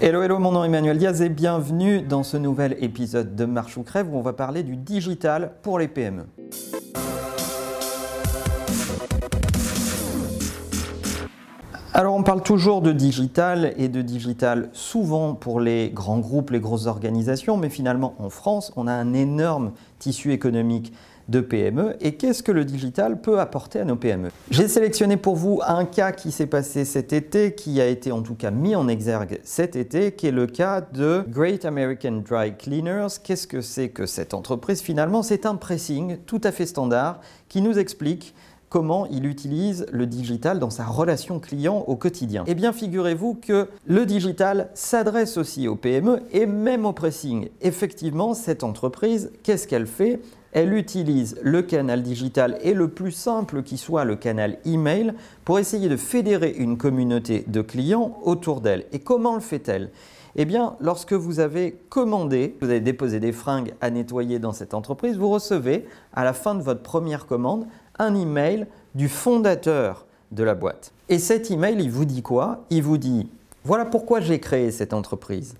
Hello, hello, mon nom est Emmanuel Diaz et bienvenue dans ce nouvel épisode de Marche ou Crève où on va parler du digital pour les PME. Alors on parle toujours de digital et de digital souvent pour les grands groupes, les grosses organisations, mais finalement en France, on a un énorme tissu économique de PME et qu'est-ce que le digital peut apporter à nos PME. J'ai sélectionné pour vous un cas qui s'est passé cet été, qui a été en tout cas mis en exergue cet été, qui est le cas de Great American Dry Cleaners. Qu'est-ce que c'est que cette entreprise? Finalement, c'est un pressing tout à fait standard qui nous explique comment il utilise le digital dans sa relation client au quotidien. Eh bien, figurez-vous que le digital s'adresse aussi aux PME et même au pressing. Effectivement, cette entreprise, qu'est-ce qu'elle fait? Elle utilise le canal digital et le plus simple qui soit le canal email pour essayer de fédérer une communauté de clients autour d'elle. Et comment le fait-elle? Eh bien, lorsque vous avez commandé, vous avez déposé des fringues à nettoyer dans cette entreprise, vous recevez à la fin de votre première commande un email du fondateur de la boîte. Et cet email, il vous dit quoi? Il vous dit voilà pourquoi j'ai créé cette entreprise.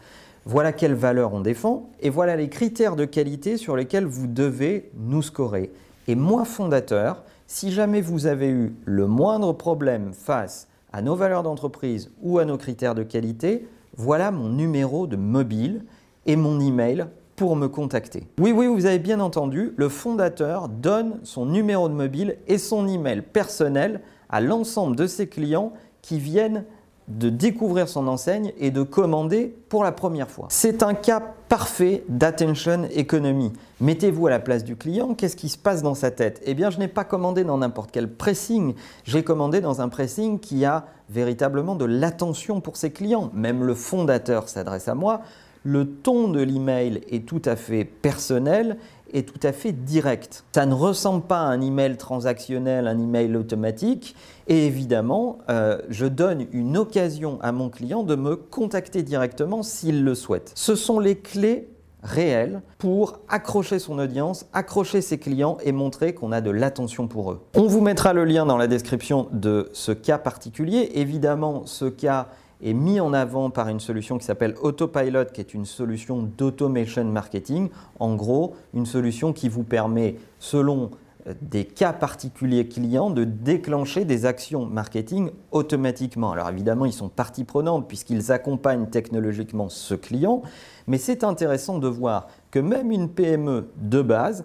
Voilà quelles valeurs on défend et voilà les critères de qualité sur lesquels vous devez nous scorer. Et moi, fondateur, si jamais vous avez eu le moindre problème face à nos valeurs d'entreprise ou à nos critères de qualité, voilà mon numéro de mobile et mon email me contacter. Oui, oui, vous avez bien entendu, le fondateur donne son numéro de mobile et son email personnel à l'ensemble de ses clients qui viennent de découvrir son enseigne et de commander pour la première fois. C'est un cas parfait d'attention economy. Mettez-vous à la place du client, qu'est-ce qui se passe dans sa tête? Eh bien, je n'ai pas commandé dans n'importe quel pressing, j'ai commandé dans un pressing qui a véritablement de l'attention pour ses clients. Même le fondateur s'adresse à moi. Le ton de l'email est tout à fait personnel est tout à fait direct. Ça ne ressemble pas à un email transactionnel, un email automatique. Et évidemment, euh, je donne une occasion à mon client de me contacter directement s'il le souhaite. Ce sont les clés réelles pour accrocher son audience, accrocher ses clients et montrer qu'on a de l'attention pour eux. On vous mettra le lien dans la description de ce cas particulier. Évidemment, ce cas est mis en avant par une solution qui s'appelle Autopilot, qui est une solution d'automation marketing. En gros, une solution qui vous permet, selon euh, des cas particuliers clients, de déclencher des actions marketing automatiquement. Alors évidemment, ils sont partie prenante puisqu'ils accompagnent technologiquement ce client, mais c'est intéressant de voir que même une PME de base,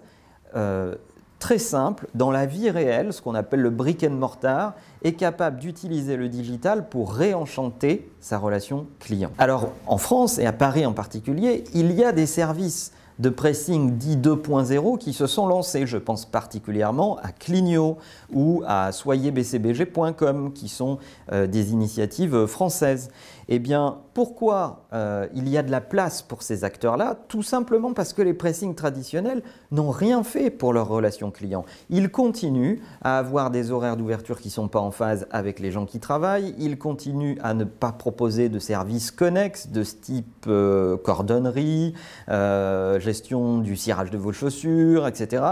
euh, très simple, dans la vie réelle, ce qu'on appelle le brick and mortar, est capable d'utiliser le digital pour réenchanter sa relation client. Alors en France et à Paris en particulier, il y a des services de pressing dit 2.0 qui se sont lancés. Je pense particulièrement à Clignot ou à soyerbcbg.com qui sont euh, des initiatives françaises. Eh bien, pourquoi euh, il y a de la place pour ces acteurs-là? Tout simplement parce que les pressings traditionnels n'ont rien fait pour leur relation client. Ils continuent à avoir des horaires d'ouverture qui ne sont pas en phase avec les gens qui travaillent. Ils continuent à ne pas proposer de services connexes de ce type euh, cordonnerie, gestion du cirage de vos chaussures, etc.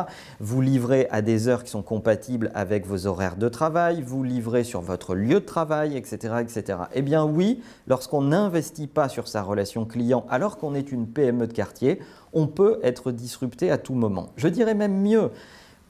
Vous livrez à des heures qui sont compatibles avec vos horaires de travail, vous livrez sur votre lieu de travail, etc. etc. Eh bien oui, lorsqu'on n'investit pas sur sa relation client alors qu'on est une PME de quartier, on peut être disrupté à tout moment. Je dirais même mieux,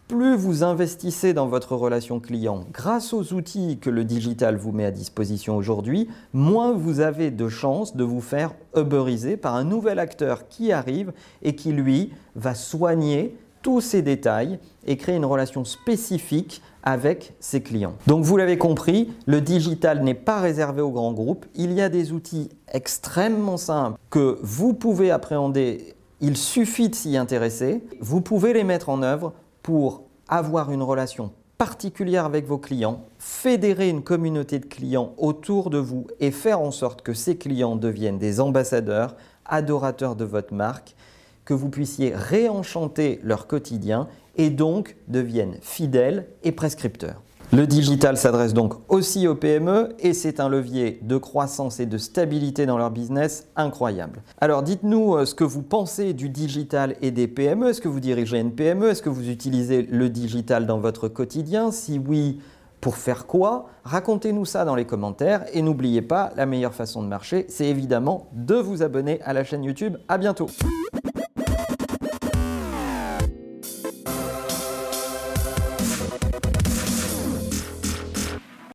plus vous investissez dans votre relation client grâce aux outils que le digital vous met à disposition aujourd'hui, moins vous avez de chances de vous faire uberiser par un nouvel acteur qui arrive et qui, lui, va soigner tous ces détails et créer une relation spécifique avec ses clients. Donc vous l'avez compris, le digital n'est pas réservé aux grands groupes. Il y a des outils extrêmement simples que vous pouvez appréhender. Il suffit de s'y intéresser. Vous pouvez les mettre en œuvre pour avoir une relation particulière avec vos clients, fédérer une communauté de clients autour de vous et faire en sorte que ces clients deviennent des ambassadeurs, adorateurs de votre marque, que vous puissiez réenchanter leur quotidien et donc deviennent fidèles et prescripteurs. Le digital s'adresse donc aussi aux PME et c'est un levier de croissance et de stabilité dans leur business incroyable. Alors dites-nous euh, ce que vous pensez du digital et des PME. Est-ce que vous dirigez une PME Est-ce que vous utilisez le digital dans votre quotidien? Si oui, Pour faire quoi? Racontez-nous ça dans les commentaires et n'oubliez pas, la meilleure façon de marcher, c'est évidemment de vous abonner à la chaîne YouTube. À bientôt